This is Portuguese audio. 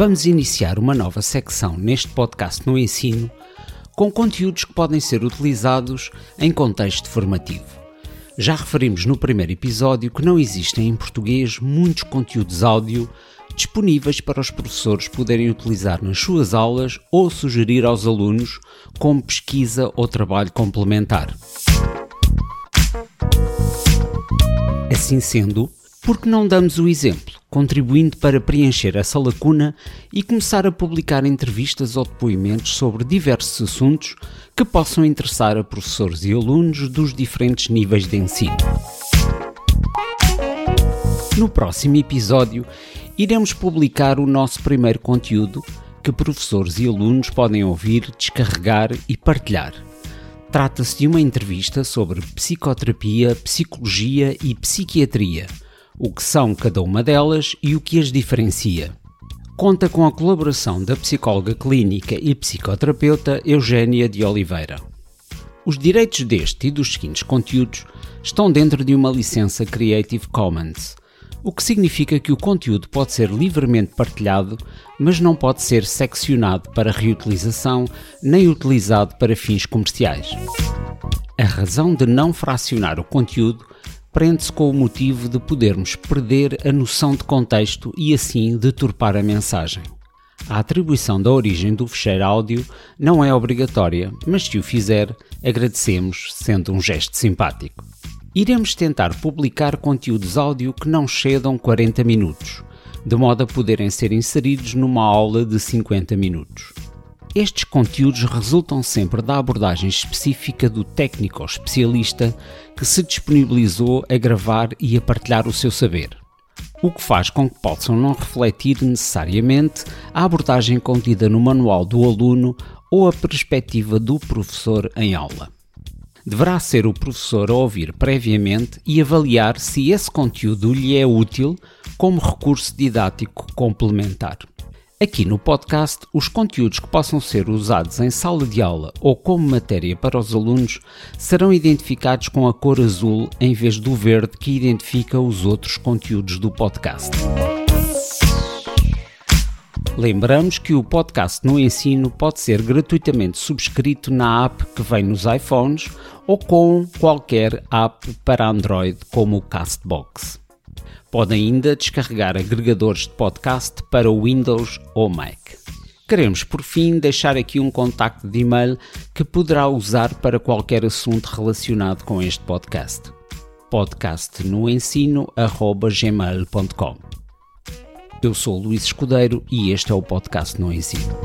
vamos iniciar uma nova secção neste podcast no ensino com conteúdos que podem ser utilizados em contexto formativo. Já referimos no primeiro episódio que não existem em português muitos conteúdos áudio disponíveis para os professores poderem utilizar nas suas aulas ou sugerir aos alunos como pesquisa ou trabalho complementar. Assim sendo, por que não damos o exemplo, contribuindo para preencher essa lacuna e começar a publicar entrevistas ou depoimentos sobre diversos assuntos que possam interessar a professores e alunos dos diferentes níveis de ensino? No próximo episódio, iremos publicar o nosso primeiro conteúdo que professores e alunos podem ouvir, descarregar e partilhar. Trata-se de uma entrevista sobre psicoterapia, psicologia e psiquiatria, o que são cada uma delas e o que as diferencia. Conta com a colaboração da psicóloga clínica e psicoterapeuta Eugênia de Oliveira. Os direitos deste e dos seguintes conteúdos estão dentro de uma licença Creative Commons, o que significa que o conteúdo pode ser livremente partilhado, mas não pode ser seccionado para reutilização nem utilizado para fins comerciais. A razão de não fracionar o conteúdo prende-se com o motivo de podermos perder a noção de contexto e assim deturpar a mensagem. A atribuição da origem do fecheiro áudio não é obrigatória, mas se o fizer, agradecemos, sendo um gesto simpático. Iremos tentar publicar conteúdos áudio que não cedam 40 minutos, de modo a poderem ser inseridos numa aula de 50 minutos. Estes conteúdos resultam sempre da abordagem específica do técnico ou especialista que se disponibilizou a gravar e a partilhar o seu saber, o que faz com que possam não refletir necessariamente a abordagem contida no manual do aluno ou a perspectiva do professor em aula deverá ser o professor a ouvir previamente e avaliar se esse conteúdo lhe é útil como recurso didático complementar. Aqui no podcast, os conteúdos que possam ser usados em sala de aula ou como matéria para os alunos serão identificados com a cor azul em vez do verde que identifica os outros conteúdos do podcast. Lembramos que o podcast no ensino pode ser gratuitamente subscrito na app que vem nos iPhones ou com qualquer app para Android como o Castbox. Podem ainda descarregar agregadores de podcast para Windows ou Mac. Queremos, por fim, deixar aqui um contacto de e-mail que poderá usar para qualquer assunto relacionado com este podcast. podcastnoensino.gmail.com eu sou Luís Escudeiro e este é o podcast No Ensino.